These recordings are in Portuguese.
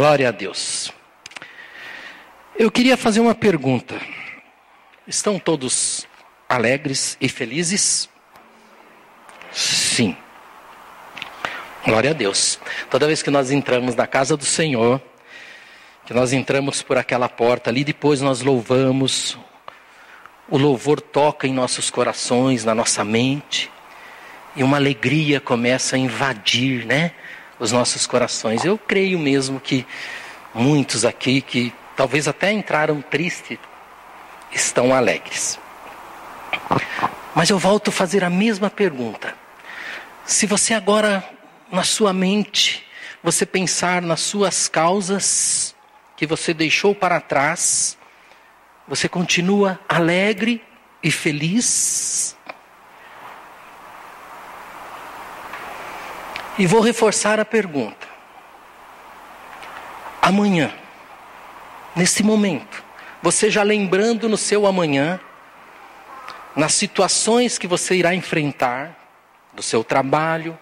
Glória a Deus. Eu queria fazer uma pergunta. Estão todos alegres e felizes? Sim. Glória a Deus. Toda vez que nós entramos na casa do Senhor, que nós entramos por aquela porta ali, depois nós louvamos, o louvor toca em nossos corações, na nossa mente, e uma alegria começa a invadir, né, os nossos corações. Eu creio mesmo que muitos aqui que talvez até entraram tristes estão alegres. Mas eu volto a fazer a mesma pergunta. Se você agora na sua mente você pensar nas suas causas que você deixou para trás, você continua alegre e feliz? E vou reforçar a pergunta. Amanhã, nesse momento, você já lembrando no seu amanhã, nas situações que você irá enfrentar, do seu trabalho,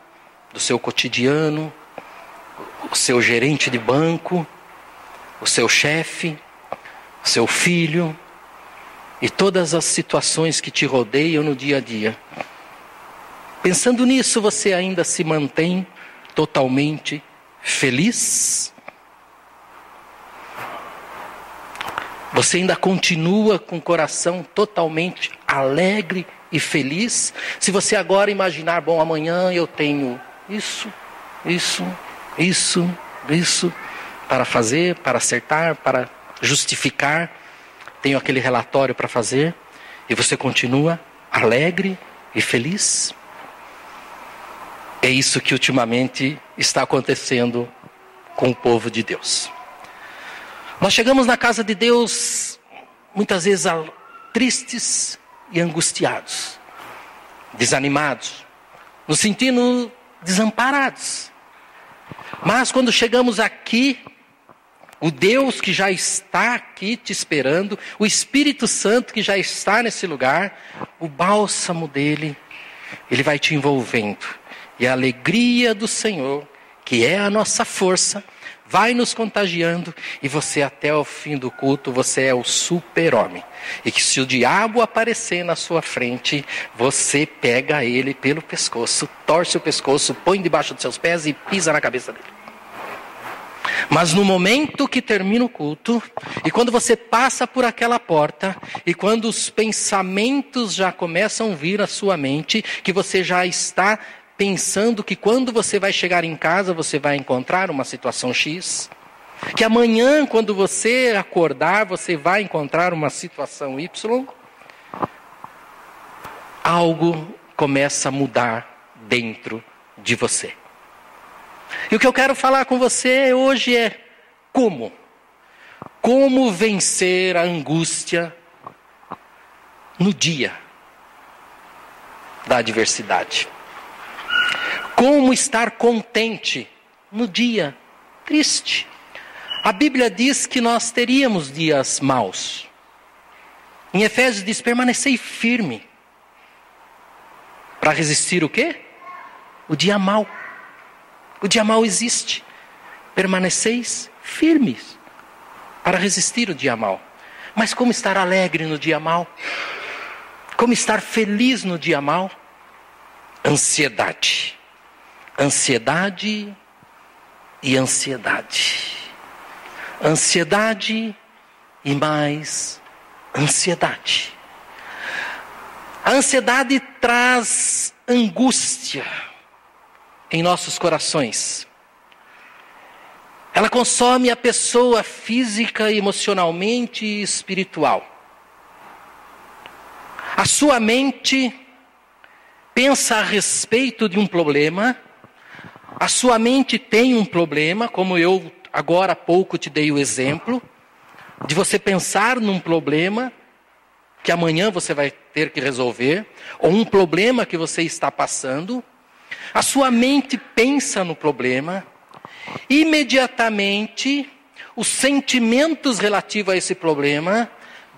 do seu cotidiano, o seu gerente de banco, o seu chefe, seu filho e todas as situações que te rodeiam no dia a dia. Pensando nisso, você ainda se mantém totalmente feliz? Você ainda continua com o coração totalmente alegre e feliz? Se você agora imaginar, bom, amanhã eu tenho isso, isso, isso, isso para fazer, para acertar, para justificar, tenho aquele relatório para fazer, e você continua alegre e feliz? É isso que ultimamente está acontecendo com o povo de Deus. Nós chegamos na casa de Deus muitas vezes tristes e angustiados, desanimados, nos sentindo desamparados. Mas quando chegamos aqui, o Deus que já está aqui te esperando, o Espírito Santo que já está nesse lugar, o bálsamo dele, ele vai te envolvendo. E a alegria do Senhor, que é a nossa força, vai nos contagiando e você até o fim do culto, você é o super-homem. E que se o diabo aparecer na sua frente, você pega ele pelo pescoço, torce o pescoço, põe debaixo dos seus pés e pisa na cabeça dele. Mas no momento que termina o culto, e quando você passa por aquela porta, e quando os pensamentos já começam a vir à sua mente, que você já está pensando que quando você vai chegar em casa, você vai encontrar uma situação X, que amanhã, quando você acordar, você vai encontrar uma situação Y, algo começa a mudar dentro de você. E o que eu quero falar com você hoje é como? Como vencer a angústia no dia da adversidade? Como estar contente no dia triste? A Bíblia diz que nós teríamos dias maus. Em Efésios diz: permanecei firme. Para resistir o quê? O dia mau. O dia mau existe. Permaneceis firmes para resistir o dia mau. Mas como estar alegre no dia mau? Como estar feliz no dia mau? Ansiedade. Ansiedade e ansiedade. Ansiedade e mais ansiedade. A ansiedade traz angústia em nossos corações. Ela consome a pessoa física, emocionalmente e espiritual. A sua mente pensa a respeito de um problema, a sua mente tem um problema, como eu agora há pouco te dei o exemplo, de você pensar num problema que amanhã você vai ter que resolver, ou um problema que você está passando, a sua mente pensa no problema, imediatamente os sentimentos relativos a esse problema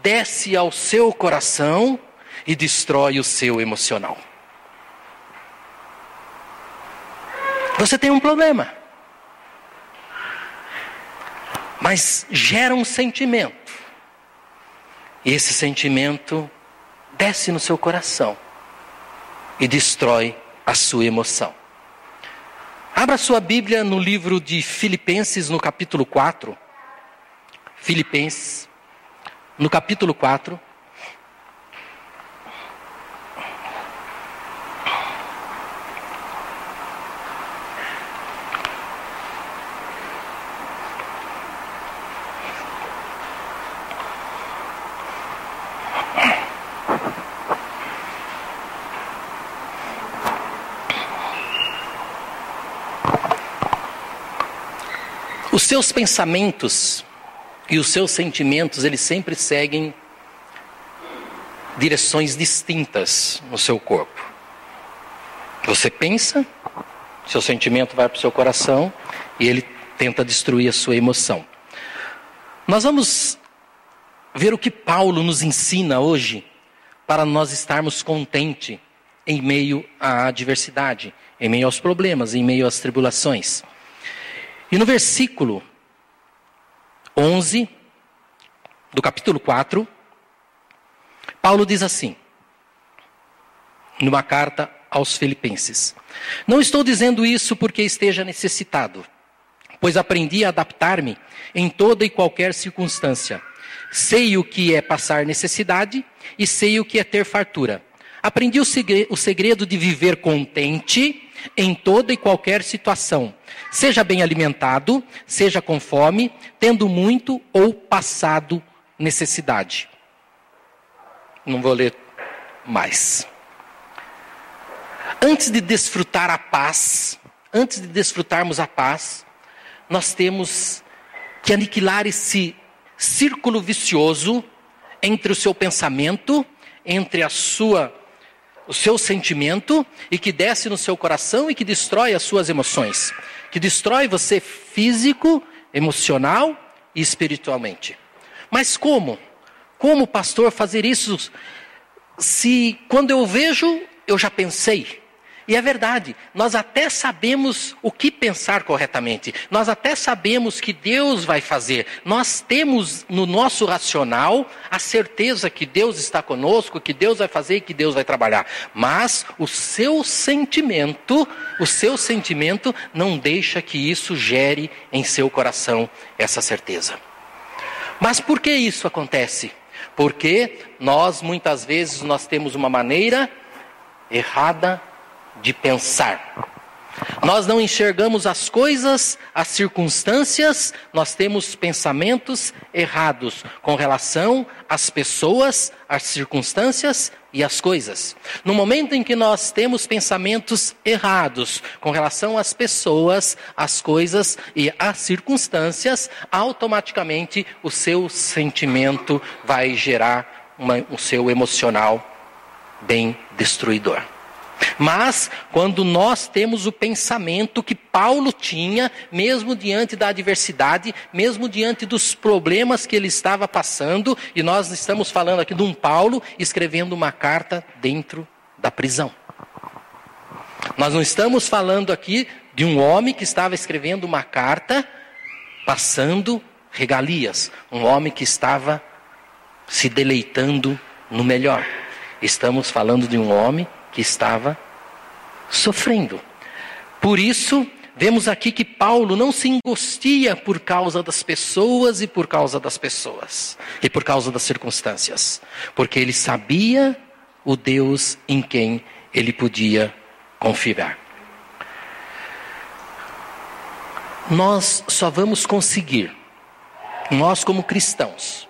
desce ao seu coração e destrói o seu emocional. Você tem um problema. mas gera um sentimento. E esse sentimento desce no seu coração e destrói a sua emoção. Abra sua Bíblia no livro de Filipenses, no capítulo 4. Filipenses, no capítulo 4. Seus pensamentos e os seus sentimentos, eles sempre seguem direções distintas no seu corpo. Você pensa, seu sentimento vai para o seu coração e ele tenta destruir a sua emoção. Nós vamos ver o que Paulo nos ensina hoje para nós estarmos contentes em meio à adversidade, em meio aos problemas, em meio às tribulações. E no versículo 11 do capítulo 4, Paulo diz assim, numa carta aos Filipenses: Não estou dizendo isso porque esteja necessitado, pois aprendi a adaptar-me em toda e qualquer circunstância. Sei o que é passar necessidade e sei o que é ter fartura. Aprendi o segredo de viver contente em toda e qualquer situação, seja bem alimentado, seja com fome, tendo muito ou passado necessidade. Não vou ler mais. Antes de desfrutar a paz, antes de desfrutarmos a paz, nós temos que aniquilar esse círculo vicioso entre o seu pensamento, entre a sua o seu sentimento e que desce no seu coração e que destrói as suas emoções, que destrói você físico, emocional e espiritualmente. Mas como? Como, pastor, fazer isso se quando eu vejo, eu já pensei? E é verdade, nós até sabemos o que pensar corretamente, nós até sabemos que Deus vai fazer, nós temos no nosso racional a certeza que Deus está conosco, que Deus vai fazer e que Deus vai trabalhar, mas o seu sentimento, o seu sentimento não deixa que isso gere em seu coração essa certeza. Mas por que isso acontece? Porque nós muitas vezes nós temos uma maneira errada de pensar. Nós não enxergamos as coisas, as circunstâncias, nós temos pensamentos errados com relação às pessoas, às circunstâncias e às coisas. No momento em que nós temos pensamentos errados com relação às pessoas, às coisas e às circunstâncias, automaticamente o seu sentimento vai gerar uma, o seu emocional bem destruidor. Mas quando nós temos o pensamento que Paulo tinha, mesmo diante da adversidade, mesmo diante dos problemas que ele estava passando, e nós estamos falando aqui de um Paulo escrevendo uma carta dentro da prisão. Nós não estamos falando aqui de um homem que estava escrevendo uma carta passando regalias, um homem que estava se deleitando no melhor. Estamos falando de um homem que estava sofrendo. Por isso, vemos aqui que Paulo não se angustia por causa das pessoas e por causa das pessoas, e por causa das circunstâncias, porque ele sabia o Deus em quem ele podia confiar. Nós só vamos conseguir, nós como cristãos,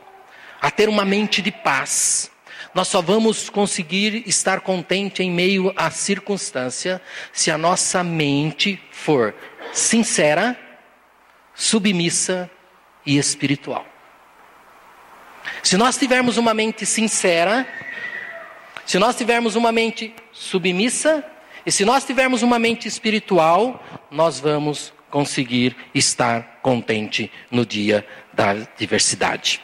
a ter uma mente de paz, nós só vamos conseguir estar contente em meio à circunstância se a nossa mente for sincera, submissa e espiritual. Se nós tivermos uma mente sincera, se nós tivermos uma mente submissa e se nós tivermos uma mente espiritual, nós vamos conseguir estar contente no dia da diversidade.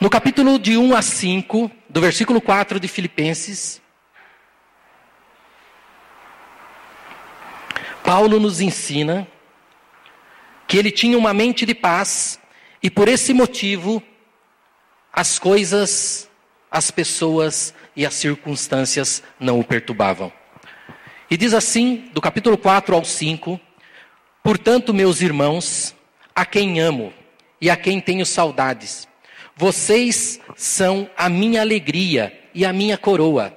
No capítulo de 1 a 5, do versículo 4 de Filipenses, Paulo nos ensina que ele tinha uma mente de paz E por esse motivo, as coisas, as pessoas e as circunstâncias não o perturbavam. E diz assim, do capítulo 4 ao 5: Portanto, meus irmãos, a quem amo e a quem tenho saudades, vocês são a minha alegria e a minha coroa.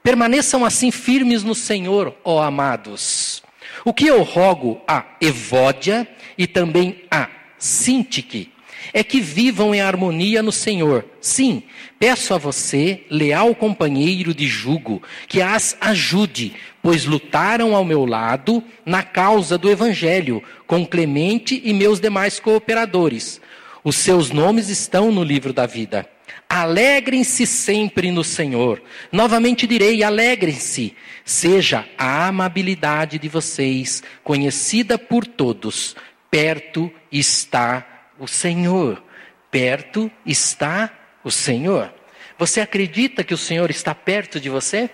Permaneçam assim firmes no Senhor, ó amados. O que eu rogo a Evódia e também a Sintique é que vivam em harmonia no Senhor. Sim, peço a você, leal companheiro de jugo, que as ajude, pois lutaram ao meu lado na causa do Evangelho, com Clemente e meus demais cooperadores. Os seus nomes estão no livro da vida. Alegrem-se sempre no Senhor. Novamente direi: alegrem-se. Seja a amabilidade de vocês conhecida por todos. Perto está o Senhor. Perto está o Senhor. Você acredita que o Senhor está perto de você?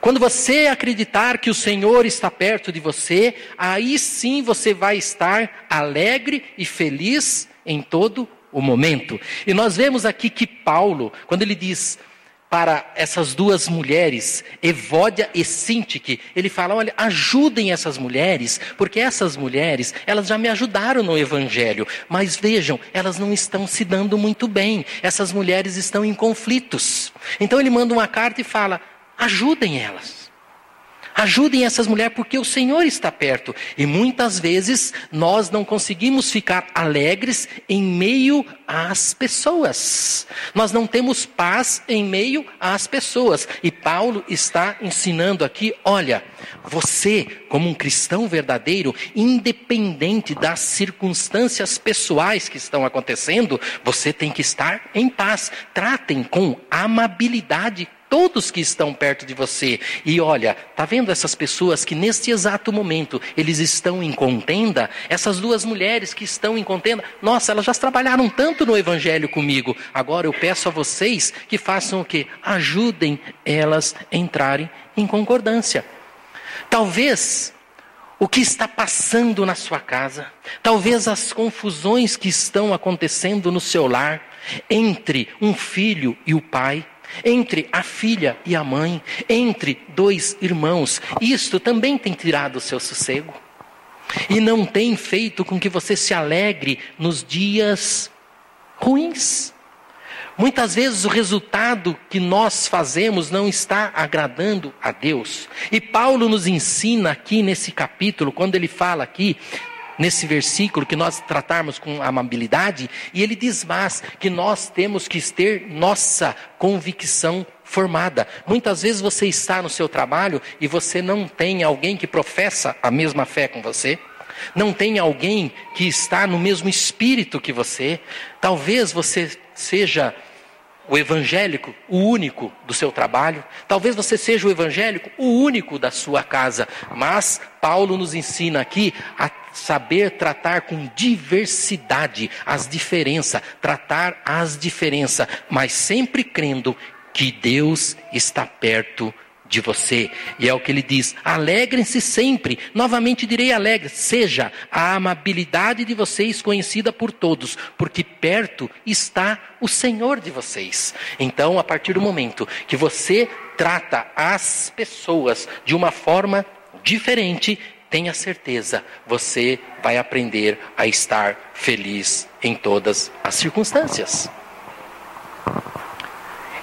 Quando você acreditar que o Senhor está perto de você, aí sim você vai estar alegre e feliz em todo o momento. E nós vemos aqui que Paulo, quando ele diz para essas duas mulheres, Evódia e Sintique, ele fala: olha, ajudem essas mulheres, porque essas mulheres, elas já me ajudaram no Evangelho, mas vejam, elas não estão se dando muito bem, essas mulheres estão em conflitos. Então ele manda uma carta e fala: ajudem elas. Ajudem essas mulheres porque o Senhor está perto. E muitas vezes nós não conseguimos ficar alegres em meio às pessoas. Nós não temos paz em meio às pessoas. E Paulo está ensinando aqui: olha, você, como um cristão verdadeiro, independente das circunstâncias pessoais que estão acontecendo, você tem que estar em paz. Tratem com amabilidade todos que estão perto de você. E olha, tá vendo essas pessoas que neste exato momento eles estão em contenda? Essas duas mulheres que estão em contenda, nossa, elas já trabalharam tanto no evangelho comigo. Agora eu peço a vocês que façam o quê? Ajudem elas a entrarem em concordância. Talvez o que está passando na sua casa, talvez as confusões que estão acontecendo no seu lar, entre um filho e o pai, entre a filha e a mãe, entre dois irmãos. Isto também tem tirado o seu sossego. E não tem feito com que você se alegre nos dias ruins. Muitas vezes o resultado que nós fazemos não está agradando a Deus. E Paulo nos ensina aqui nesse capítulo, quando ele fala aqui nesse versículo que nós tratarmos com amabilidade, e ele diz mais que nós temos que ter nossa convicção formada. Muitas vezes você está no seu trabalho e você não tem alguém que professa a mesma fé com você. Não tem alguém que está no mesmo espírito que você. Talvez você seja o evangélico, o único do seu trabalho. Talvez você seja o evangélico, o único da sua casa. Mas Paulo nos ensina aqui a saber tratar com diversidade as diferenças, tratar as diferenças, mas sempre crendo que Deus está perto de você. E é o que ele diz: alegrem-se sempre. Novamente direi alegre. Seja a amabilidade de vocês conhecida por todos, porque perto está o Senhor de vocês. Então, a partir do momento que você trata as pessoas de uma forma diferente, tenha certeza, você vai aprender a estar feliz em todas as circunstâncias.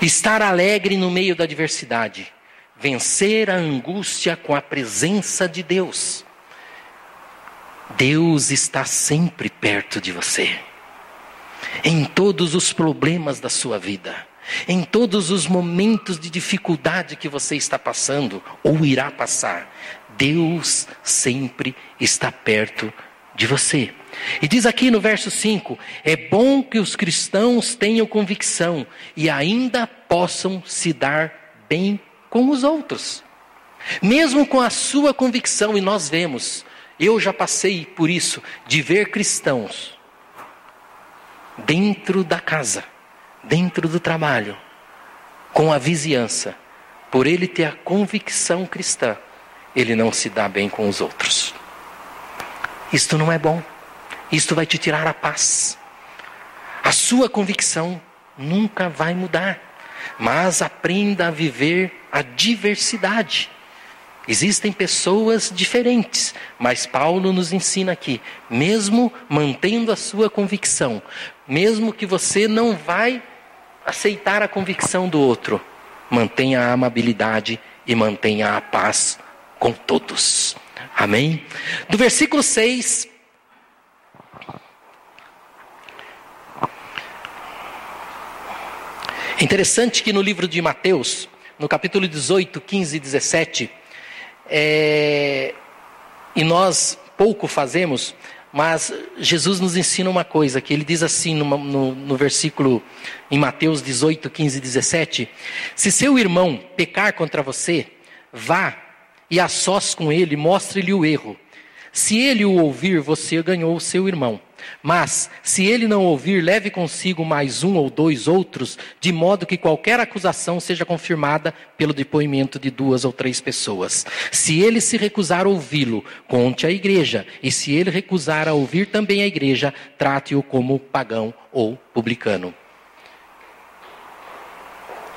Estar alegre no meio da adversidade, vencer a angústia com a presença de Deus. Deus está sempre perto de você, em todos os problemas da sua vida, em todos os momentos de dificuldade que você está passando ou irá passar. Deus sempre está perto de você. E diz aqui no verso 5: é bom que os cristãos tenham convicção e ainda possam se dar bem com os outros. Mesmo com a sua convicção, e nós vemos, eu já passei por isso, de ver cristãos dentro da casa, dentro do trabalho, com a vizinhança, por ele ter a convicção cristã ele não se dá bem com os outros. Isto não é bom. Isto vai te tirar a paz. A sua convicção nunca vai mudar, mas aprenda a viver a diversidade. Existem pessoas diferentes, mas Paulo nos ensina aqui, mesmo mantendo a sua convicção, mesmo que você não vai aceitar a convicção do outro, mantenha a amabilidade e mantenha a paz com todos. Amém? Do versículo 6 Interessante que no livro de Mateus, no capítulo 18, 15 e 17, é, e nós pouco fazemos, mas Jesus nos ensina uma coisa, que ele diz assim no, no, no, versículo em Mateus 18, 15 e 17: Se seu irmão pecar contra você, vá e a sós com ele, mostre-lhe o erro. Se ele o ouvir, você ganhou o seu irmão. Mas, se ele não ouvir, leve consigo mais um ou dois outros, de modo que qualquer acusação seja confirmada pelo depoimento de duas ou três pessoas. Se ele se recusar a ouvi-lo, conte à igreja. E se ele recusar a ouvir também a igreja, trate-o como pagão ou publicano.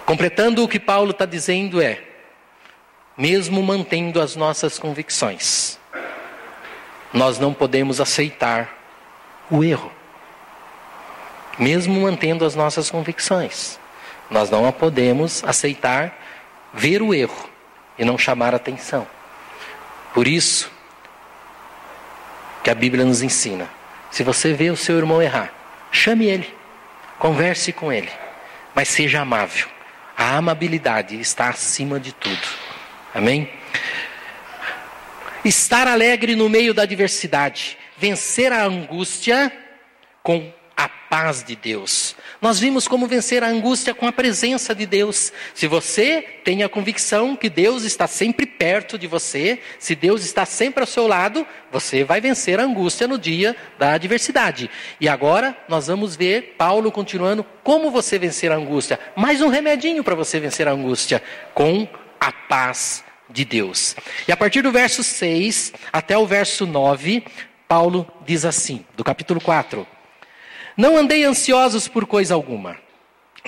Completando o que Paulo está dizendo é: mesmo mantendo as nossas convicções, nós não podemos aceitar o erro, mesmo mantendo as nossas convicções. Nós não podemos aceitar ver o erro e não chamar atenção. Por isso que a Bíblia nos ensina: se você vê o seu irmão errar, chame ele, converse com ele, mas seja amável. A amabilidade está acima de tudo. Amém? Estar alegre no meio da adversidade vencer a angústia com a paz de Deus. Nós vimos como vencer a angústia com a presença de Deus. Se você tem a convicção que Deus está sempre perto de você, se Deus está sempre ao seu lado, você vai vencer a angústia no dia da adversidade. E agora nós vamos ver Paulo continuando como você vencer a angústia. Mais um remedinho para você vencer a angústia com a paz de Deus. E a partir do verso 6 até o verso 9, Paulo diz assim, do capítulo 4: Não andei ansiosos por coisa alguma,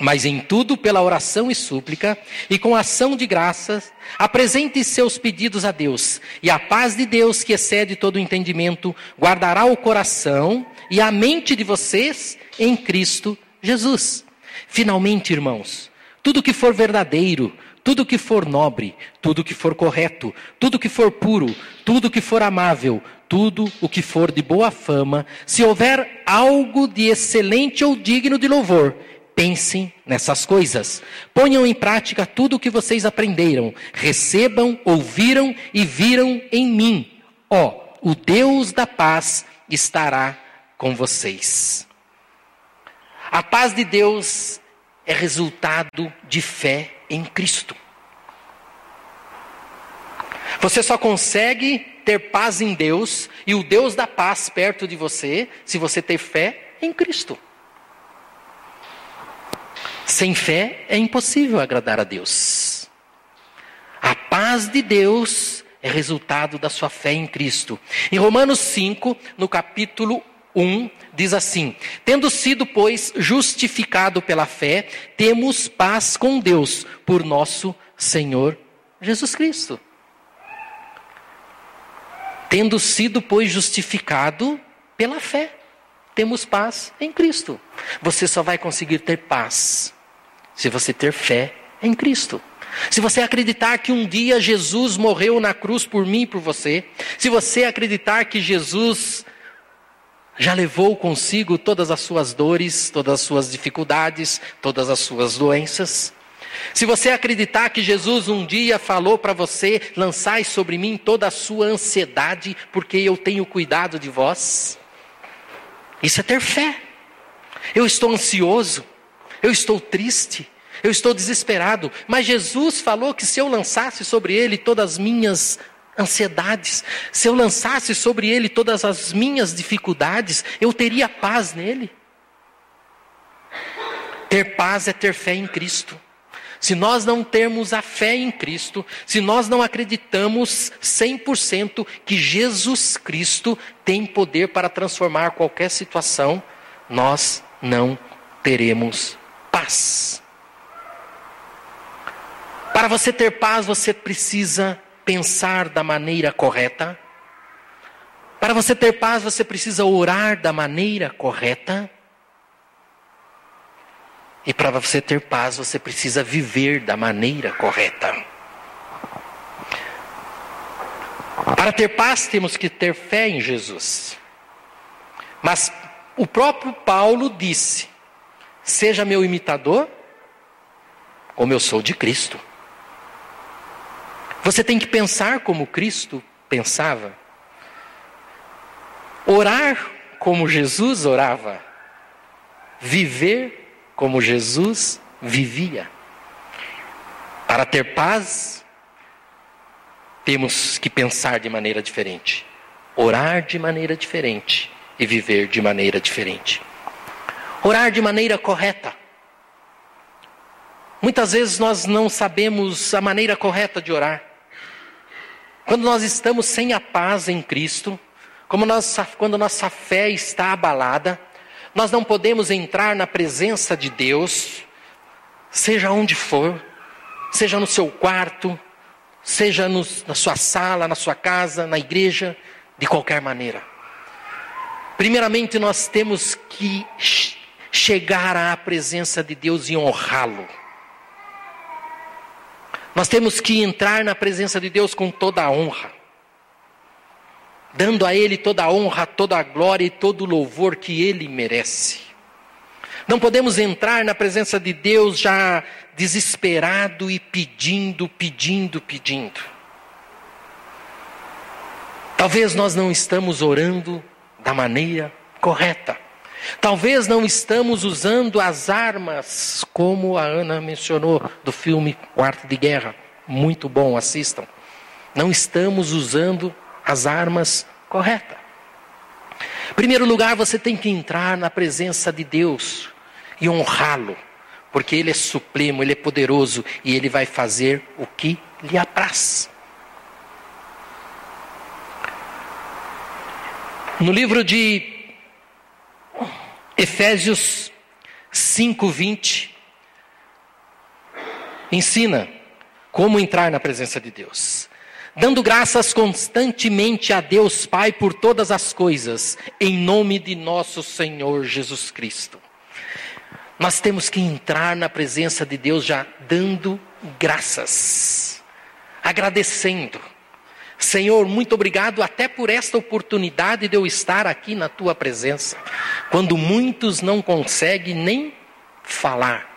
mas em tudo, pela oração e súplica, e com ação de graças, apresente seus pedidos a Deus, e a paz de Deus, que excede todo o entendimento, guardará o coração e a mente de vocês em Cristo Jesus. Finalmente, irmãos, tudo que for verdadeiro, tudo que for nobre, tudo que for correto, tudo que for puro, tudo que for amável, tudo o que for de boa fama, se houver algo de excelente ou digno de louvor, pensem nessas coisas. Ponham em prática tudo o que vocês aprenderam, recebam, ouviram e viram em mim. Ó, oh, o Deus da paz estará com vocês. A paz de Deus é resultado de fé em Cristo. Você só consegue ter paz em Deus e o Deus da paz perto de você se você ter fé em Cristo. Sem fé é impossível agradar a Deus. A paz de Deus é resultado da sua fé em Cristo. Em Romanos 5, no capítulo 1, diz assim: Tendo sido, pois, justificado pela fé, temos paz com Deus por nosso Senhor Jesus Cristo. Tendo sido, pois, justificado pela fé, temos paz em Cristo. Você só vai conseguir ter paz se você ter fé em Cristo. Se você acreditar que um dia Jesus morreu na cruz por mim e por você, se você acreditar que Jesus já levou consigo todas as suas dores, todas as suas dificuldades, todas as suas doenças. Se você acreditar que Jesus um dia falou para você, lançai sobre mim toda a sua ansiedade, porque eu tenho cuidado de vós. Isso é ter fé. Eu estou ansioso, eu estou triste, eu estou desesperado, mas Jesus falou que se eu lançasse sobre ele todas as minhas ansiedades, se eu lançasse sobre ele todas as minhas dificuldades, eu teria paz nele. Ter paz é ter fé em Cristo. Se nós não termos a fé em Cristo, se nós não acreditamos 100% que Jesus Cristo tem poder para transformar qualquer situação, nós não teremos paz. Para você ter paz, você precisa pensar da maneira correta. Para você ter paz, você precisa orar da maneira correta. E para você ter paz, você precisa viver da maneira correta. Para ter paz, temos que ter fé em Jesus. Mas o próprio Paulo disse: Seja meu imitador, como eu sou de Cristo. Você tem que pensar como Cristo pensava. Orar como Jesus orava. Viver como Jesus vivia. Para ter paz, temos que pensar de maneira diferente, orar de maneira diferente e viver de maneira diferente. Orar de maneira correta. Muitas vezes nós não sabemos a maneira correta de orar. Quando nós estamos sem a paz em Cristo, nós, quando nossa fé está abalada, nós não podemos entrar na presença de Deus, seja onde for, seja no seu quarto, seja no, na sua sala, na sua casa, na igreja, de qualquer maneira. Primeiramente, nós temos que chegar à presença de Deus e honrá-lo. Nós temos que entrar na presença de Deus com toda a honra dando a Ele toda a honra, toda a glória e todo o louvor que Ele merece. Não podemos entrar na presença de Deus já desesperado e pedindo, pedindo, pedindo. Talvez nós não estamos orando da maneira correta. Talvez não estamos usando as armas como a Ana mencionou do filme Quarto de Guerra. Muito bom, assistam. Não estamos usando as armas corretas. Em primeiro lugar, você tem que entrar na presença de Deus e honrá-lo, porque Ele é supremo, Ele é poderoso e Ele vai fazer o que lhe apraz. No livro de Efésios 5:20 ensina como entrar na presença de Deus dando graças constantemente a Deus Pai por todas as coisas, em nome de nosso Senhor Jesus Cristo. Nós temos que entrar na presença de Deus já dando graças, agradecendo. Senhor, muito obrigado até por esta oportunidade de eu estar aqui na tua presença, quando muitos não conseguem nem falar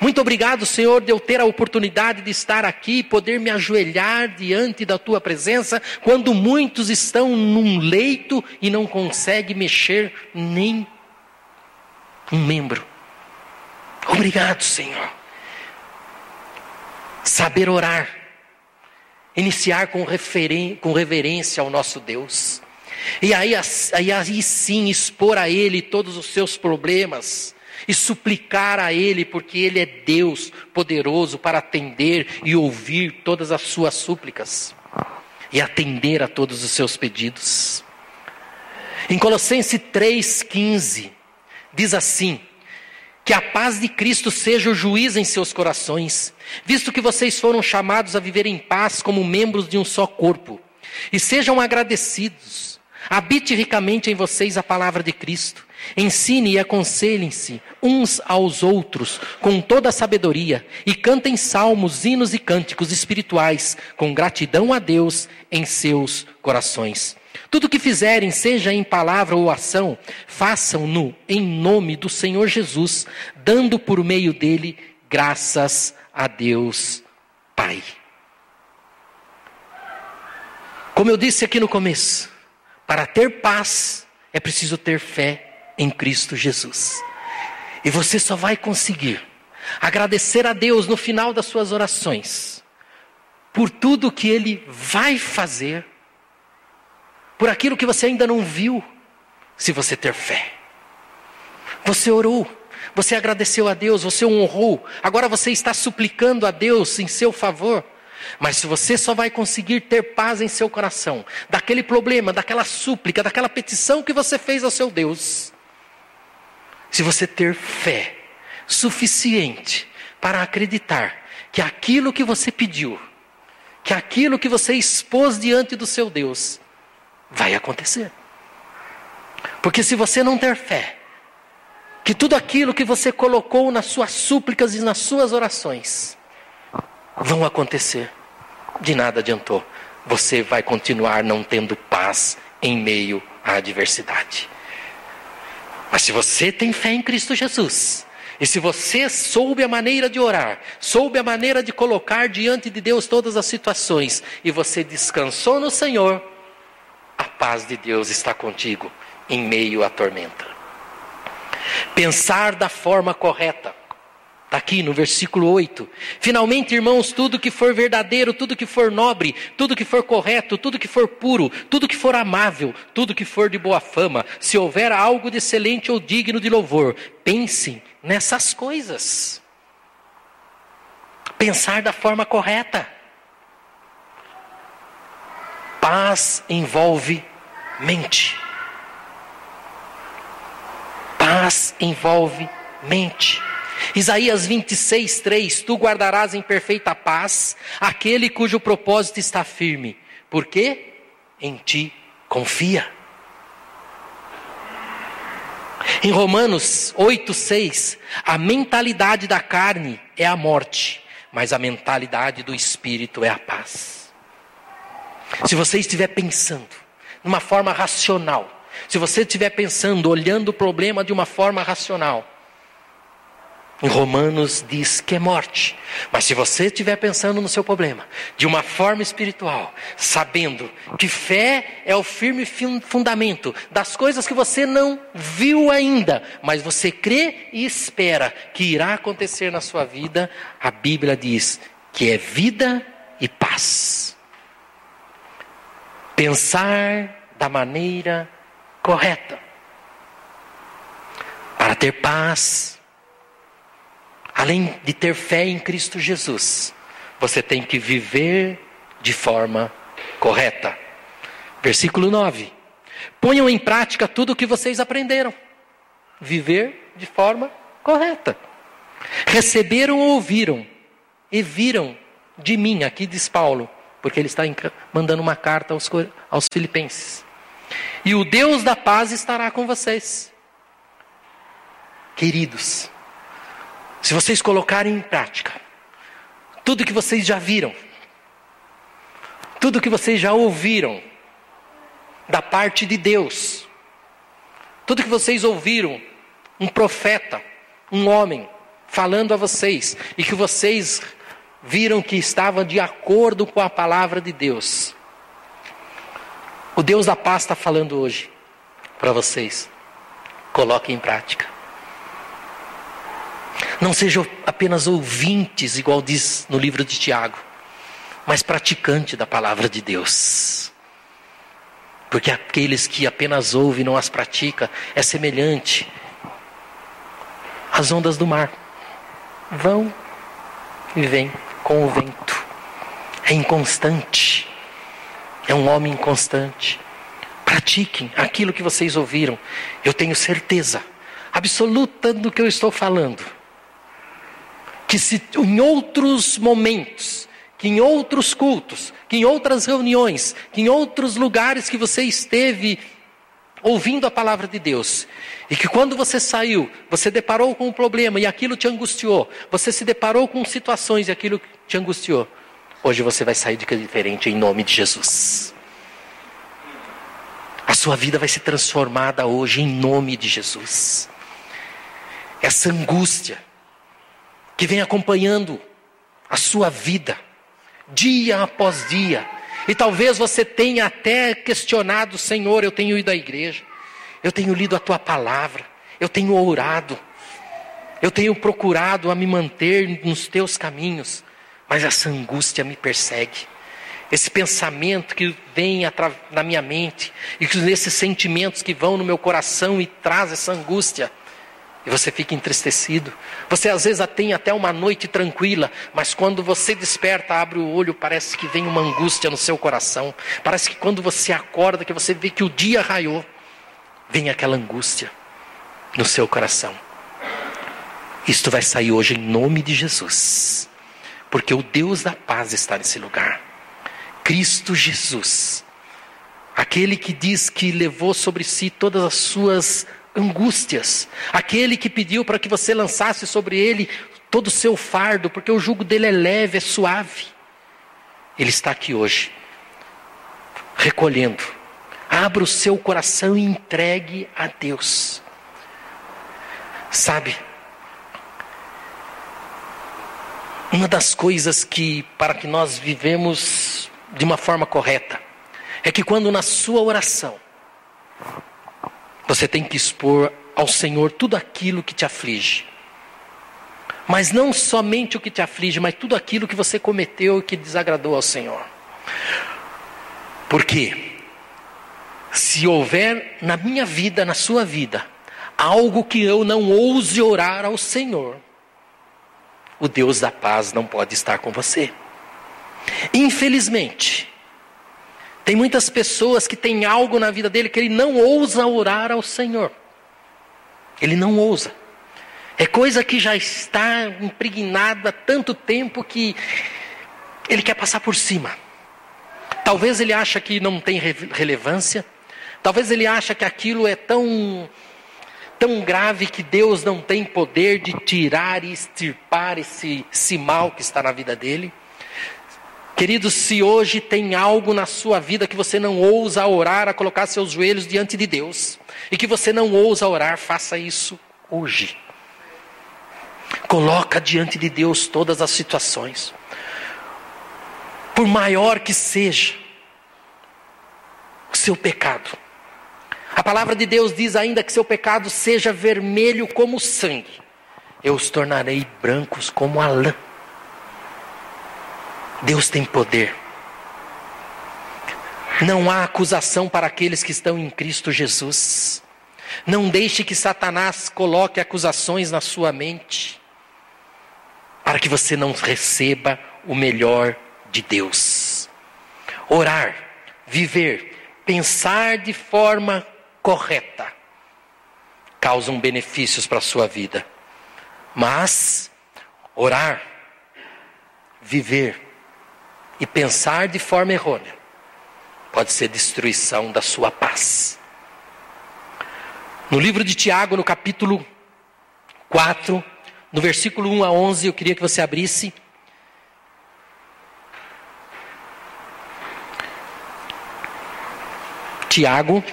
muito obrigado, Senhor, de eu ter a oportunidade de estar aqui e poder me ajoelhar diante da tua presença, quando muitos estão num leito e não conseguem mexer nem um membro. Obrigado, Senhor. Saber orar, iniciar com, com reverência ao nosso Deus. E aí, aí, aí sim expor a Ele todos os seus problemas, e suplicar a Ele, porque Ele é Deus poderoso para atender e ouvir todas as suas súplicas e atender a todos os seus pedidos. Em Colossenses 3,15, diz assim: Que a paz de Cristo seja o juiz em seus corações, visto que vocês foram chamados a viver em paz como membros de um só corpo, e sejam agradecidos. Habite ricamente em vocês a palavra de Cristo Ensine e aconselhem-se uns aos outros com toda a sabedoria e cantem salmos, hinos e cânticos espirituais com gratidão a Deus em seus corações. Tudo que fizerem, seja em palavra ou ação, façam-no em nome do Senhor Jesus, dando por meio dele graças a Deus Pai. Como eu disse aqui no começo, para ter paz é preciso ter fé em Cristo Jesus. E você só vai conseguir agradecer a Deus no final das suas orações por tudo que Ele vai fazer, por aquilo que você ainda não viu, se você ter fé. Você orou, você agradeceu a Deus, você honrou, agora você está suplicando a Deus em seu favor. Mas se você só vai conseguir ter paz em seu coração, daquele problema, daquela súplica, daquela petição que você fez ao seu Deus, se você ter fé suficiente para acreditar que aquilo que você pediu, que aquilo que você expôs diante do seu Deus, vai acontecer. Porque se você não ter fé, que tudo aquilo que você colocou nas suas súplicas e nas suas orações vão acontecer, de nada adiantou. Você vai continuar não tendo paz em meio à adversidade. Mas se você tem fé em Cristo Jesus, e se você soube a maneira de orar, soube a maneira de colocar diante de Deus todas as situações, e você descansou no Senhor, paz de Deus está contigo em meio à tormenta. Pensar da forma correta. Está aqui no versículo 8. Finalmente, irmãos, tudo que for verdadeiro, tudo que for nobre, tudo que for correto, tudo que for puro, tudo que for amável, tudo que for de boa fama, se houver algo de excelente ou digno de louvor, pensem nessas coisas. Pensar da forma correta. Paz envolve mente. Paz envolve mente. Isaías 26, 3: Tu guardarás em perfeita paz aquele cujo propósito está firme, porque em ti confia. Em Romanos 8, 6, a mentalidade da carne é a morte, mas a mentalidade do espírito é a paz. Se você estiver pensando numa forma racional, se você estiver pensando, olhando o problema de uma forma racional, em Romanos diz que é morte. Mas se você estiver pensando no seu problema de uma forma espiritual, sabendo que fé é o firme fundamento das coisas que você não viu ainda, mas você crê e espera que irá acontecer na sua vida, a Bíblia diz que é vida e paz. Pensar da maneira correta para ter paz Além de ter fé em Cristo Jesus, você tem que viver de forma correta. Versículo 9: Ponham em prática tudo o que vocês aprenderam. Viver de forma correta. Receberam ou ouviram e viram de mim, aqui diz Paulo, porque ele está mandando uma carta aos, aos Filipenses. E o Deus da paz estará com vocês. Queridos, se vocês colocarem em prática tudo que vocês já viram, tudo que vocês já ouviram da parte de Deus, tudo que vocês ouviram, um profeta, um homem falando a vocês e que vocês viram que estava de acordo com a palavra de Deus. O Deus da paz está falando hoje para vocês. Coloquem em prática. Não sejam apenas ouvintes, igual diz no livro de Tiago, mas praticante da palavra de Deus. Porque aqueles que apenas ouvem e não as praticam é semelhante às ondas do mar. Vão e vêm com o vento. É inconstante. É um homem inconstante. Pratiquem aquilo que vocês ouviram. Eu tenho certeza absoluta do que eu estou falando que se em outros momentos, que em outros cultos, que em outras reuniões, que em outros lugares que você esteve ouvindo a palavra de Deus, e que quando você saiu, você deparou com um problema e aquilo te angustiou, você se deparou com situações e aquilo te angustiou. Hoje você vai sair de diferente em nome de Jesus. A sua vida vai ser transformada hoje em nome de Jesus. Essa angústia, que vem acompanhando a sua vida, dia após dia. E talvez você tenha até questionado, Senhor, eu tenho ido à igreja, eu tenho lido a tua palavra, eu tenho orado, eu tenho procurado a me manter nos teus caminhos, mas essa angústia me persegue. Esse pensamento que vem na minha mente, e esses sentimentos que vão no meu coração e traz essa angústia, você fica entristecido. Você às vezes tem até uma noite tranquila, mas quando você desperta, abre o olho, parece que vem uma angústia no seu coração. Parece que quando você acorda, que você vê que o dia raiou, vem aquela angústia. no seu coração. Isto vai sair hoje em nome de Jesus, porque o Deus da paz está nesse lugar. Cristo Jesus, aquele que diz que levou sobre si todas as suas angústias, aquele que pediu para que você lançasse sobre ele todo o seu fardo, porque o jugo dele é leve, é suave. Ele está aqui hoje, recolhendo. Abra o seu coração e entregue a Deus. Sabe, uma das coisas que, para que nós vivemos de uma forma correta, é que quando na sua oração, você tem que expor ao Senhor tudo aquilo que te aflige. Mas não somente o que te aflige, mas tudo aquilo que você cometeu e que desagradou ao Senhor. Porque se houver na minha vida, na sua vida, algo que eu não ouse orar ao Senhor, o Deus da paz não pode estar com você. Infelizmente, tem muitas pessoas que têm algo na vida dele que ele não ousa orar ao Senhor. Ele não ousa. É coisa que já está impregnada há tanto tempo que ele quer passar por cima. Talvez ele acha que não tem relevância. Talvez ele acha que aquilo é tão tão grave que Deus não tem poder de tirar e extirpar esse, esse mal que está na vida dele. Queridos, se hoje tem algo na sua vida que você não ousa orar, a colocar seus joelhos diante de Deus, e que você não ousa orar, faça isso hoje. Coloca diante de Deus todas as situações. Por maior que seja o seu pecado. A palavra de Deus diz ainda que seu pecado seja vermelho como sangue, eu os tornarei brancos como a lã. Deus tem poder. Não há acusação para aqueles que estão em Cristo Jesus. Não deixe que Satanás coloque acusações na sua mente para que você não receba o melhor de Deus. Orar, viver, pensar de forma correta causam benefícios para a sua vida. Mas orar, viver e pensar de forma errônea pode ser destruição da sua paz. No livro de Tiago, no capítulo 4, no versículo 1 a 11, eu queria que você abrisse. Tiago,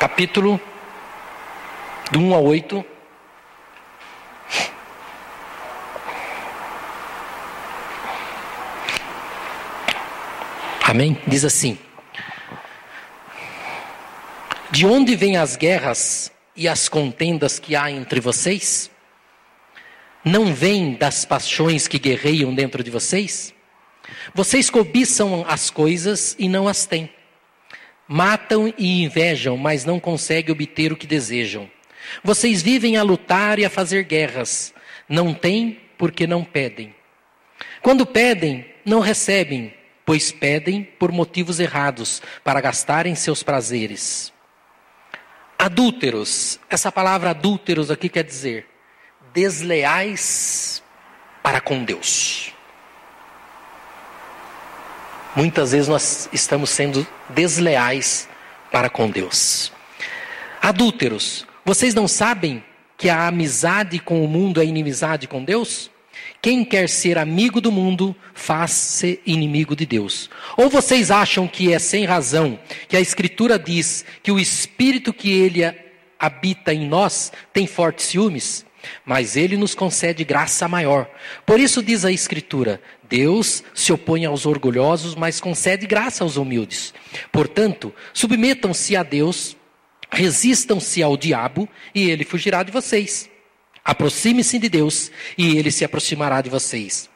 capítulo do 1 a 8. Amém? Diz assim: De onde vêm as guerras e as contendas que há entre vocês? Não vêm das paixões que guerreiam dentro de vocês? Vocês cobiçam as coisas e não as têm. Matam e invejam, mas não conseguem obter o que desejam. Vocês vivem a lutar e a fazer guerras. Não têm porque não pedem. Quando pedem, não recebem, pois pedem por motivos errados, para gastarem seus prazeres. Adúlteros, essa palavra adúlteros aqui quer dizer desleais para com Deus. Muitas vezes nós estamos sendo desleais para com Deus. Adúlteros, vocês não sabem que a amizade com o mundo é inimizade com Deus? Quem quer ser amigo do mundo, faz-se inimigo de Deus. Ou vocês acham que é sem razão que a Escritura diz que o Espírito que ele habita em nós tem fortes ciúmes? Mas ele nos concede graça maior. Por isso diz a Escritura: Deus se opõe aos orgulhosos, mas concede graça aos humildes. Portanto, submetam-se a Deus, resistam-se ao diabo, e ele fugirá de vocês. Aproxime-se de Deus e ele se aproximará de vocês.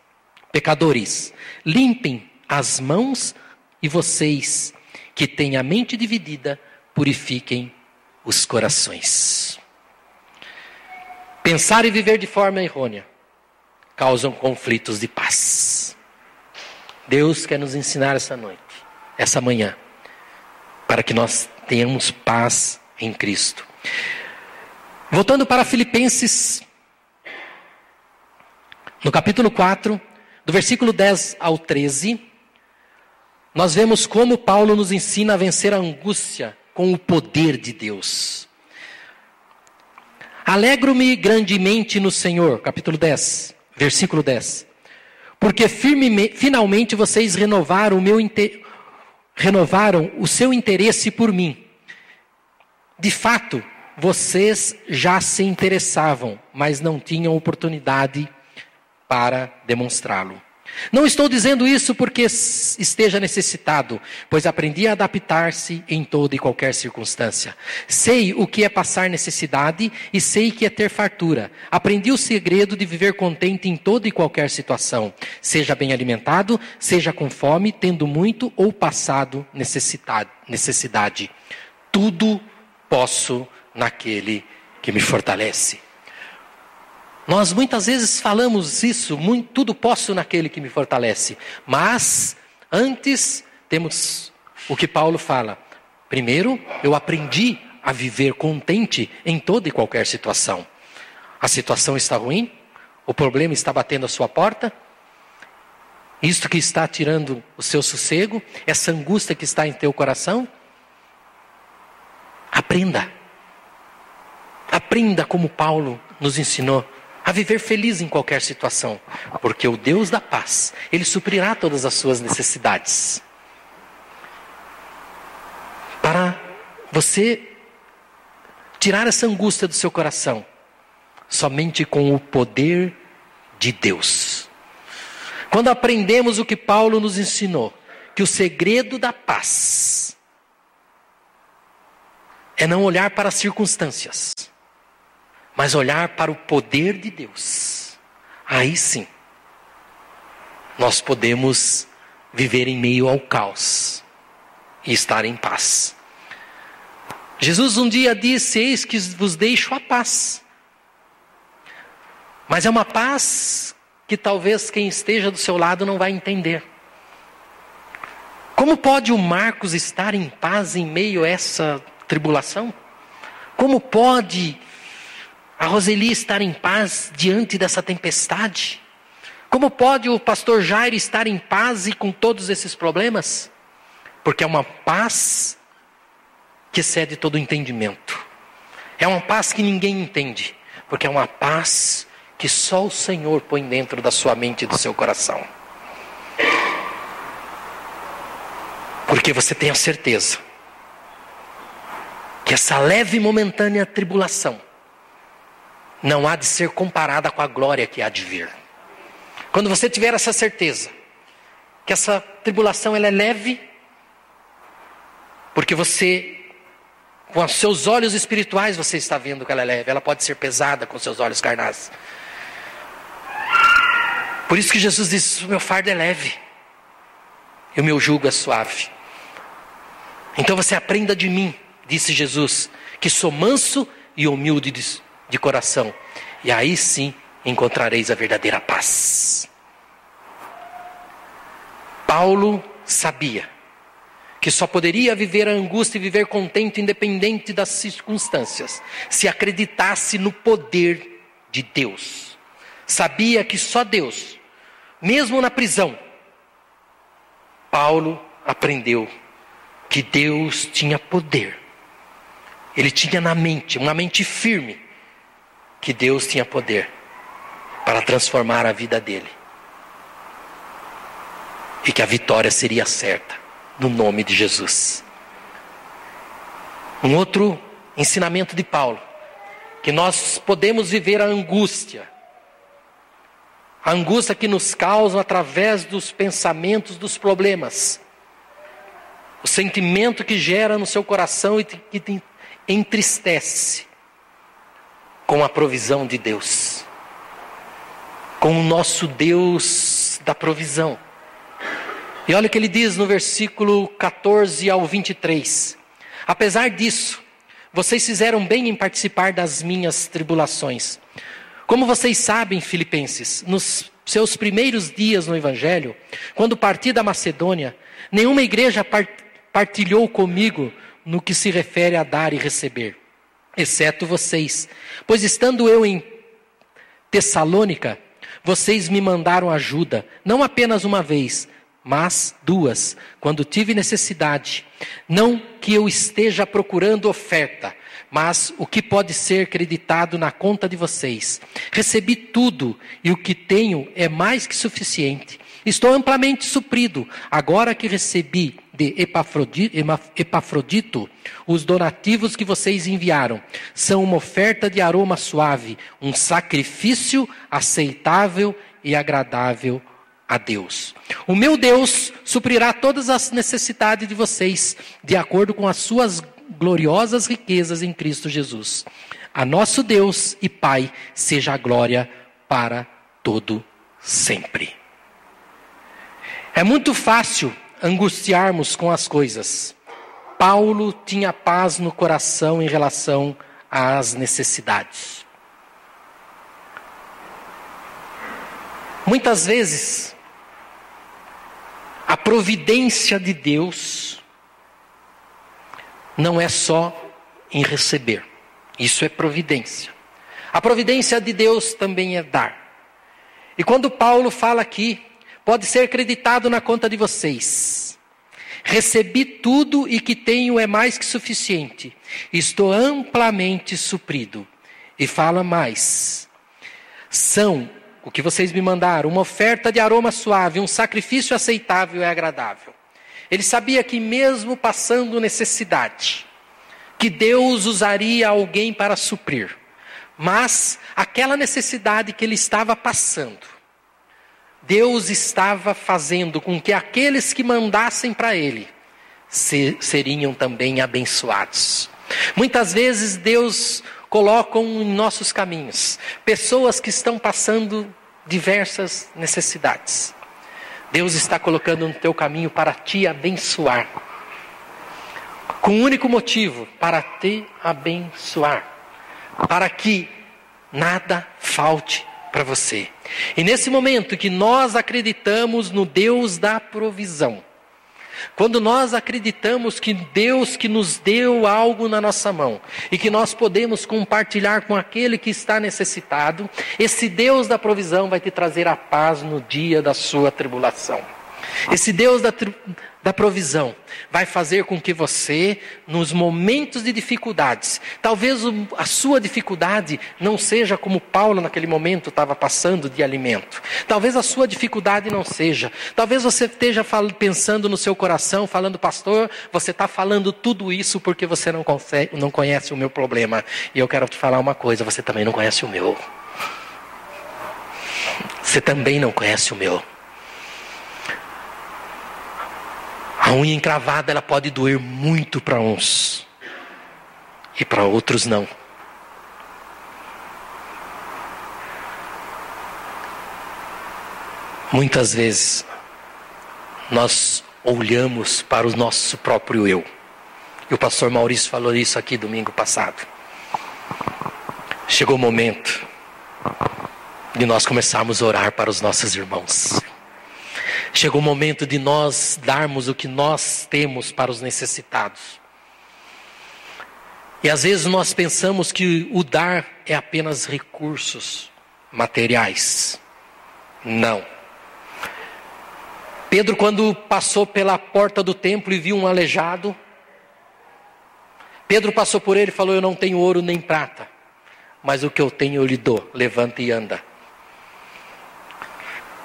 Pecadores, limpem as mãos e vocês que têm a mente dividida, purifiquem os corações. Pensar e viver de forma errônea causam conflitos de paz. Deus quer nos ensinar essa noite, essa manhã, para que nós tenhamos paz em Cristo. Voltando para Filipenses, no capítulo 4, do versículo 10 ao 13, nós vemos como Paulo nos ensina a vencer a angústia com o poder de Deus. Alegro-me grandemente no Senhor, capítulo 10, versículo 10. Porque firme, finalmente vocês renovaram o meu renovaram o seu interesse por mim. De fato, vocês já se interessavam, mas não tinham oportunidade para demonstrá-lo. Não estou dizendo isso porque esteja necessitado, pois aprendi a adaptar-se em toda e qualquer circunstância. Sei o que é passar necessidade e sei que é ter fartura. Aprendi o segredo de viver contente em toda e qualquer situação, seja bem alimentado, seja com fome, tendo muito ou passado necessidade. Tudo posso naquele que me fortalece. Nós muitas vezes falamos isso, muito, tudo posso naquele que me fortalece. Mas, antes, temos o que Paulo fala. Primeiro, eu aprendi a viver contente em toda e qualquer situação. A situação está ruim? O problema está batendo a sua porta? Isto que está tirando o seu sossego? Essa angústia que está em teu coração? Aprenda. Aprenda como Paulo nos ensinou a viver feliz em qualquer situação, porque o Deus da paz, Ele suprirá todas as suas necessidades. Para você tirar essa angústia do seu coração, somente com o poder de Deus. Quando aprendemos o que Paulo nos ensinou, que o segredo da paz é não olhar para as circunstâncias, mas olhar para o poder de Deus, aí sim, nós podemos viver em meio ao caos e estar em paz. Jesus um dia disse: Eis que vos deixo a paz. Mas é uma paz que talvez quem esteja do seu lado não vai entender. Como pode o Marcos estar em paz em meio a essa tribulação? Como pode a Roseli estar em paz diante dessa tempestade? Como pode o pastor Jair estar em paz e com todos esses problemas? Porque é uma paz que excede todo entendimento. É uma paz que ninguém entende, porque é uma paz que só o Senhor põe dentro da sua mente e do seu coração. Porque você tem a certeza que essa leve e momentânea tribulação não há de ser comparada com a glória que há de vir. Quando você tiver essa certeza, que essa tribulação ela é leve, porque você, com os seus olhos espirituais, você está vendo que ela é leve, ela pode ser pesada com seus olhos carnais. Por isso que Jesus disse: o meu fardo é leve, e o meu jugo é suave. Então você aprenda de mim, disse Jesus, que sou manso e humilde de coração, e aí sim encontrareis a verdadeira paz. Paulo sabia que só poderia viver a angústia e viver contente, independente das circunstâncias, se acreditasse no poder de Deus. Sabia que só Deus, mesmo na prisão, Paulo aprendeu que Deus tinha poder. Ele tinha na mente, uma mente firme, que Deus tinha poder para transformar a vida dele. E que a vitória seria certa, no nome de Jesus. Um outro ensinamento de Paulo, que nós podemos viver a angústia, a angústia que nos causa através dos pensamentos dos problemas, o sentimento que gera no seu coração e que te entristece com a provisão de Deus, com o nosso Deus da provisão. E olha o que ele diz no versículo 14 ao 23. Apesar disso, vocês fizeram bem em participar das minhas tribulações. Como vocês sabem, filipenses, nos seus primeiros dias no Evangelho, quando parti da Macedônia, nenhuma igreja partilhou comigo no que se refere a dar e receber, exceto vocês. Pois estando eu em Tessalônica, vocês me mandaram ajuda, não apenas uma vez, mas duas, quando tive necessidade. Não que eu esteja procurando oferta, mas o que pode ser creditado na conta de vocês. Recebi tudo e o que tenho é mais que suficiente. Estou amplamente suprido, agora que recebi de Epafrodito os donativos que vocês enviaram. São uma oferta de aroma suave, um sacrifício aceitável e agradável a Deus. O meu Deus suprirá todas as necessidades de vocês, de acordo com as suas gloriosas riquezas em Cristo Jesus. A nosso Deus e Pai seja a glória para todo sempre. É muito fácil angustiarmos com as coisas. Paulo tinha paz no coração em relação às necessidades. Muitas vezes a providência de Deus não é só em receber, isso é providência. A providência de Deus também é dar. E quando Paulo fala aqui, pode ser acreditado na conta de vocês. Recebi tudo e que tenho é mais que suficiente. Estou amplamente suprido. E fala mais. São o que vocês me mandaram, uma oferta de aroma suave, um sacrifício aceitável e agradável. Ele sabia que, mesmo passando necessidade, que Deus usaria alguém para suprir. Mas aquela necessidade que ele estava passando, Deus estava fazendo com que aqueles que mandassem para ele seriam também abençoados. Muitas vezes Deus colocam em nossos caminhos pessoas que estão passando diversas necessidades. Deus está colocando no teu caminho para te abençoar. Com um único motivo, para te abençoar. Para que nada falte para você. E nesse momento que nós acreditamos no Deus da provisão, quando nós acreditamos que Deus que nos deu algo na nossa mão e que nós podemos compartilhar com aquele que está necessitado, esse Deus da provisão vai te trazer a paz no dia da sua tribulação. Esse Deus da, da provisão vai fazer com que você, nos momentos de dificuldades, talvez a sua dificuldade não seja como Paulo naquele momento estava passando de alimento. Talvez a sua dificuldade não seja. Talvez você esteja pensando no seu coração, falando, pastor, você está falando tudo isso porque você não, consegue, não conhece o meu problema. E eu quero te falar uma coisa: você também não conhece o meu. Você também não conhece o meu. A unha encravada ela pode doer muito para uns e para outros não. Muitas vezes nós olhamos para o nosso próprio eu. E o pastor Maurício falou isso aqui domingo passado. Chegou o momento de nós começarmos a orar para os nossos irmãos. Chegou o momento de nós darmos o que nós temos para os necessitados. E às vezes nós pensamos que o dar é apenas recursos materiais. Não. Pedro, quando passou pela porta do templo e viu um aleijado, Pedro passou por ele e falou: Eu não tenho ouro nem prata, mas o que eu tenho eu lhe dou. Levanta e anda.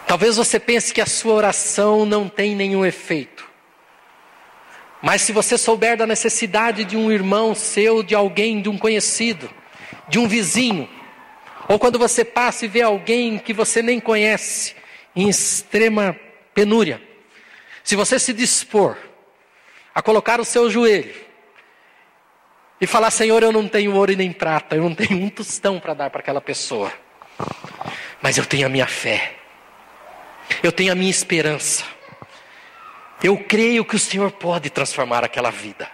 Talvez você pense que a sua oração não tem nenhum efeito. Mas se você souber da necessidade de um irmão seu, de alguém, de um conhecido, de um vizinho, ou quando você passa e vê alguém que você nem conhece, em extrema penúria, se você se dispor a colocar o seu joelho e falar: Senhor, eu não tenho ouro e nem prata, eu não tenho um tostão para dar para aquela pessoa, mas eu tenho a minha fé eu tenho a minha esperança. Eu creio que o Senhor pode transformar aquela vida.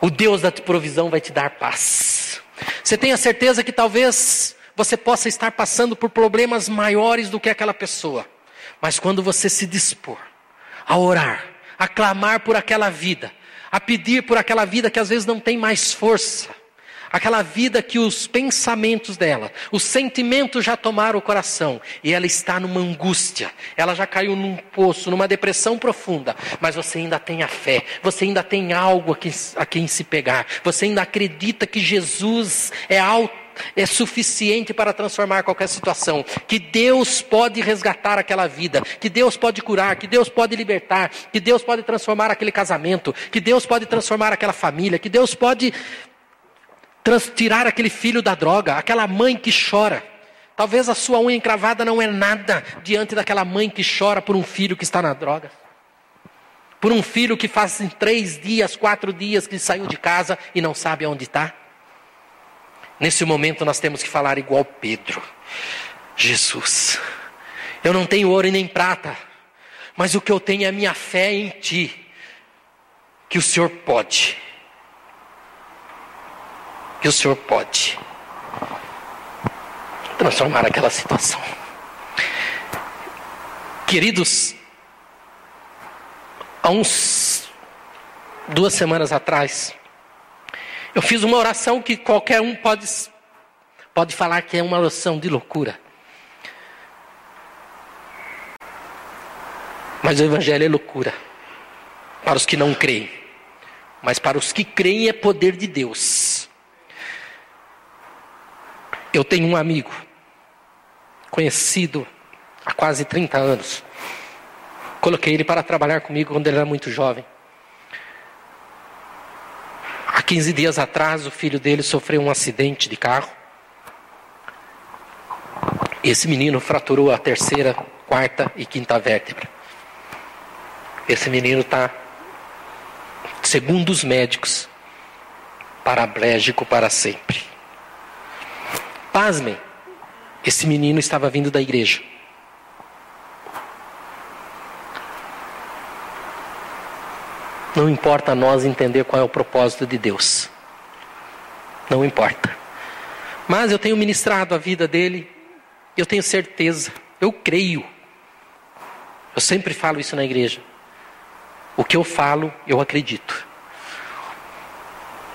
O Deus da provisão vai te dar paz. Você tem a certeza que talvez você possa estar passando por problemas maiores do que aquela pessoa. Mas quando você se dispor a orar, a clamar por aquela vida, a pedir por aquela vida que às vezes não tem mais força, aquela vida que os pensamentos dela, os sentimentos já tomaram o coração. E ela está numa angústia, ela já caiu num poço, numa depressão profunda, mas você ainda tem a fé, você ainda tem algo a quem, a quem se pegar, você ainda acredita que Jesus é alto é suficiente para transformar qualquer situação, que Deus pode resgatar aquela vida, que Deus pode curar, que Deus pode libertar, que Deus pode transformar aquele casamento, que Deus pode transformar aquela família, que Deus pode tirar aquele filho da droga, aquela mãe que chora. Talvez a sua unha encravada não é nada diante daquela mãe que chora por um filho que está na droga. Por um filho que faz três dias, quatro dias que saiu de casa e não sabe aonde está. Nesse momento nós temos que falar igual Pedro. Jesus, eu não tenho ouro e nem prata, mas o que eu tenho é a minha fé em Ti, que o Senhor pode. Que o Senhor pode transformar aquela situação. Queridos, há uns duas semanas atrás, eu fiz uma oração que qualquer um pode, pode falar que é uma oração de loucura. Mas o Evangelho é loucura para os que não creem. Mas para os que creem é poder de Deus. Eu tenho um amigo, conhecido há quase 30 anos. Coloquei ele para trabalhar comigo quando ele era muito jovem. Há 15 dias atrás, o filho dele sofreu um acidente de carro. Esse menino fraturou a terceira, quarta e quinta vértebra. Esse menino está, segundo os médicos, paraplégico para sempre. Pasmem, esse menino estava vindo da igreja. Não importa nós entender qual é o propósito de Deus. Não importa. Mas eu tenho ministrado a vida dele, eu tenho certeza, eu creio. Eu sempre falo isso na igreja. O que eu falo, eu acredito.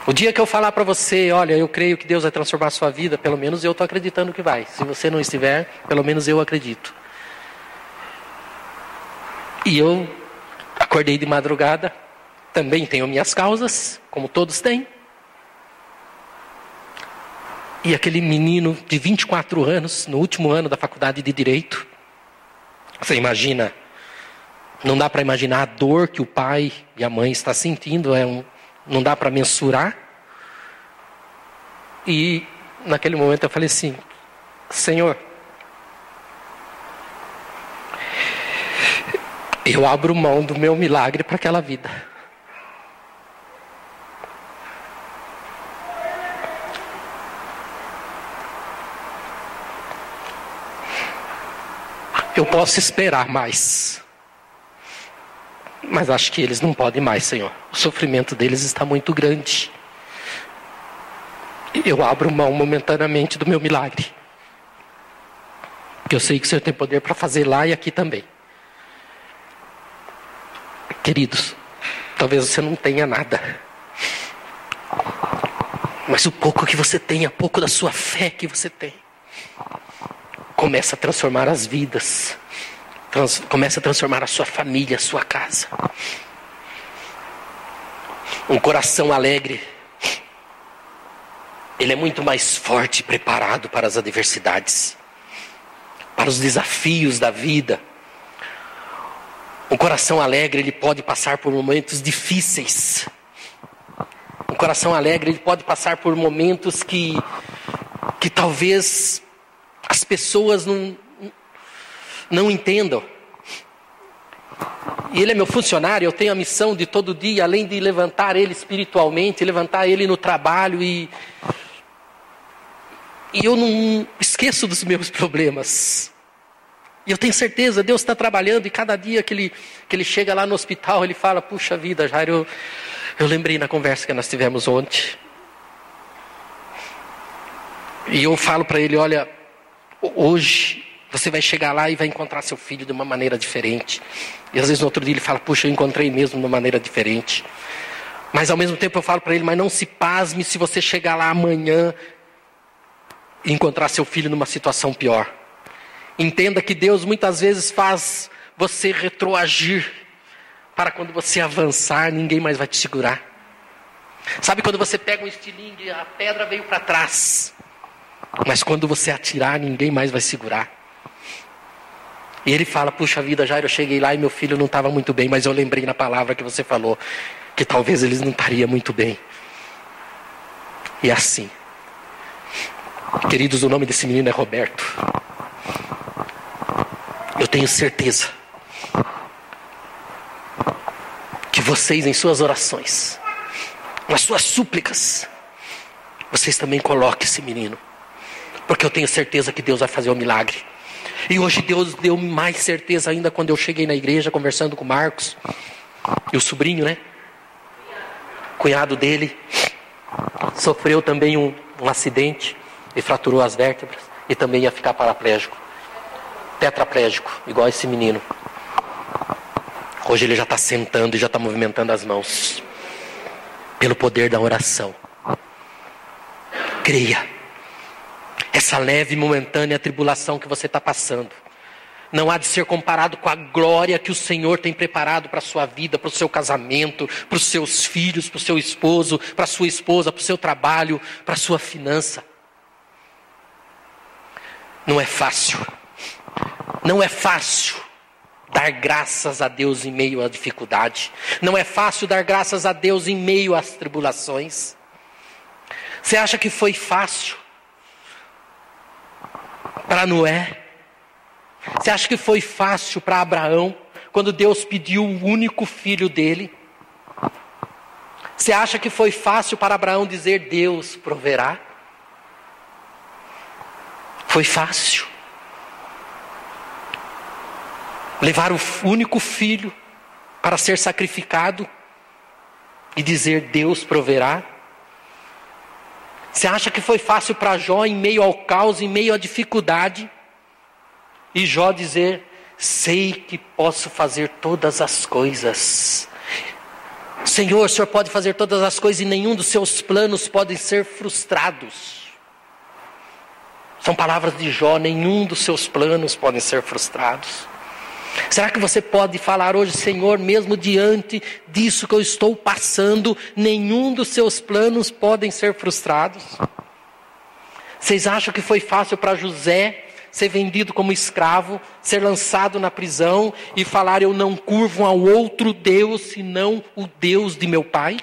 O dia que eu falar para você, olha, eu creio que Deus vai transformar a sua vida, pelo menos eu estou acreditando que vai. Se você não estiver, pelo menos eu acredito. E eu acordei de madrugada, também tenho minhas causas, como todos têm. E aquele menino de 24 anos, no último ano da faculdade de Direito, você imagina, não dá para imaginar a dor que o pai e a mãe está sentindo, é um, não dá para mensurar. E naquele momento eu falei assim: Senhor, eu abro mão do meu milagre para aquela vida. Eu posso esperar mais. Mas acho que eles não podem mais, Senhor. O sofrimento deles está muito grande. Eu abro mão momentaneamente do meu milagre. Porque eu sei que o Senhor tem poder para fazer lá e aqui também. Queridos, talvez você não tenha nada. Mas o pouco que você tem, o pouco da sua fé que você tem, começa a transformar as vidas, trans, começa a transformar a sua família, a sua casa. Um coração alegre, ele é muito mais forte e preparado para as adversidades, para os desafios da vida. Um coração alegre, ele pode passar por momentos difíceis. Um coração alegre, ele pode passar por momentos que, que talvez as pessoas não, não entendam. E ele é meu funcionário, eu tenho a missão de todo dia, além de levantar ele espiritualmente, levantar ele no trabalho e. E eu não esqueço dos meus problemas. E eu tenho certeza, Deus está trabalhando e cada dia que ele, que ele chega lá no hospital, ele fala: Puxa vida, Jair, eu, eu lembrei na conversa que nós tivemos ontem. E eu falo para ele: Olha, Hoje você vai chegar lá e vai encontrar seu filho de uma maneira diferente. E às vezes no outro dia ele fala: Puxa, eu encontrei mesmo de uma maneira diferente. Mas ao mesmo tempo eu falo para ele: mas não se pasme se você chegar lá amanhã e encontrar seu filho numa situação pior. Entenda que Deus muitas vezes faz você retroagir para quando você avançar, ninguém mais vai te segurar. Sabe quando você pega um estilingue, a pedra veio para trás, mas quando você atirar, ninguém mais vai segurar. E ele fala: Puxa vida, Jairo, eu cheguei lá e meu filho não estava muito bem, mas eu lembrei na palavra que você falou que talvez eles não estariam muito bem. E assim, queridos, o nome desse menino é Roberto. Eu tenho certeza que vocês, em suas orações, nas suas súplicas, vocês também coloquem esse menino, porque eu tenho certeza que Deus vai fazer o um milagre. E hoje Deus deu mais certeza ainda quando eu cheguei na igreja conversando com Marcos e o sobrinho, né? cunhado dele sofreu também um, um acidente e fraturou as vértebras e também ia ficar paraplégico, tetraplégico, igual esse menino. Hoje ele já está sentando e já está movimentando as mãos, pelo poder da oração. Creia, essa leve e momentânea tribulação que você está passando, não há de ser comparado com a glória que o Senhor tem preparado para a sua vida, para o seu casamento, para os seus filhos, para o seu esposo, para a sua esposa, para o seu trabalho, para a sua finança. Não é fácil. Não é fácil dar graças a Deus em meio à dificuldade. Não é fácil dar graças a Deus em meio às tribulações. Você acha que foi fácil para Noé? Você acha que foi fácil para Abraão quando Deus pediu o único filho dele? Você acha que foi fácil para Abraão dizer Deus proverá? Foi fácil. Levar o único filho para ser sacrificado e dizer Deus proverá? Você acha que foi fácil para Jó em meio ao caos, em meio à dificuldade? E Jó dizer: Sei que posso fazer todas as coisas. Senhor, o Senhor pode fazer todas as coisas e nenhum dos seus planos podem ser frustrados. São palavras de Jó, nenhum dos seus planos podem ser frustrados. Será que você pode falar hoje, Senhor, mesmo diante disso que eu estou passando, nenhum dos seus planos podem ser frustrados? Vocês acham que foi fácil para José ser vendido como escravo, ser lançado na prisão e falar: Eu não curvo ao outro Deus senão o Deus de meu pai?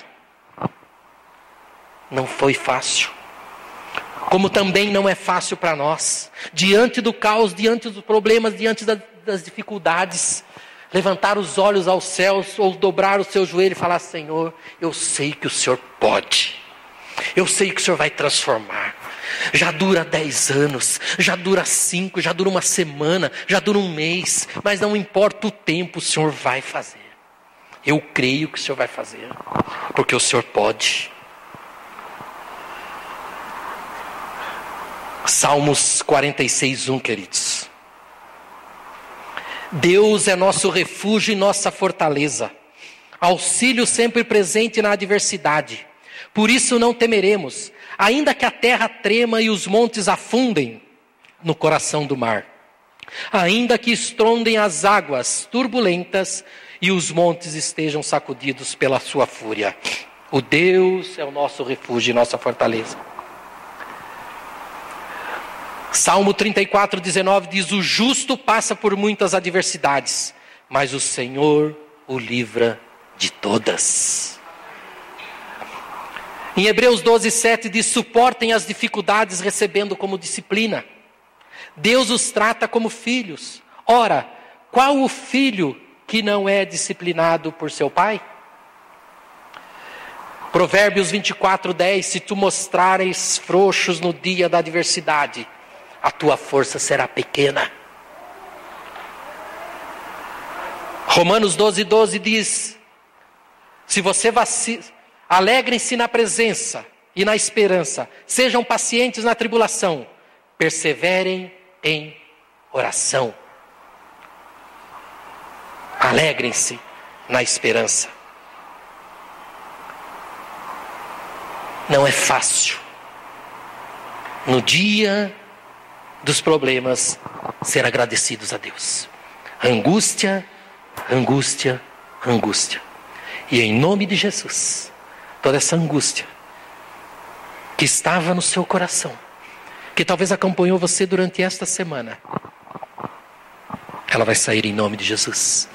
Não foi fácil. Como também não é fácil para nós, diante do caos, diante dos problemas, diante das dificuldades, levantar os olhos aos céus ou dobrar o seu joelho e falar: Senhor, eu sei que o Senhor pode, eu sei que o Senhor vai transformar, já dura dez anos, já dura cinco, já dura uma semana, já dura um mês, mas não importa o tempo, o Senhor vai fazer. Eu creio que o Senhor vai fazer, porque o Senhor pode. Salmos 46, 1, queridos. Deus é nosso refúgio e nossa fortaleza, auxílio sempre presente na adversidade. Por isso não temeremos, ainda que a terra trema e os montes afundem no coração do mar, ainda que estrondem as águas turbulentas e os montes estejam sacudidos pela sua fúria. O Deus é o nosso refúgio e nossa fortaleza. Salmo 34, 19 diz: O justo passa por muitas adversidades, mas o Senhor o livra de todas. Em Hebreus 12, 7 diz: suportem as dificuldades recebendo como disciplina. Deus os trata como filhos. Ora, qual o filho que não é disciplinado por seu pai? Provérbios 24, 10: Se tu mostrares frouxos no dia da adversidade, a tua força será pequena. Romanos 12, 12 diz: Se você vacila Alegrem-se na presença e na esperança. Sejam pacientes na tribulação. Perseverem em oração. Alegrem-se na esperança. Não é fácil. No dia dos problemas, ser agradecidos a Deus. Angústia, angústia, angústia. E em nome de Jesus, toda essa angústia que estava no seu coração, que talvez acompanhou você durante esta semana, ela vai sair em nome de Jesus.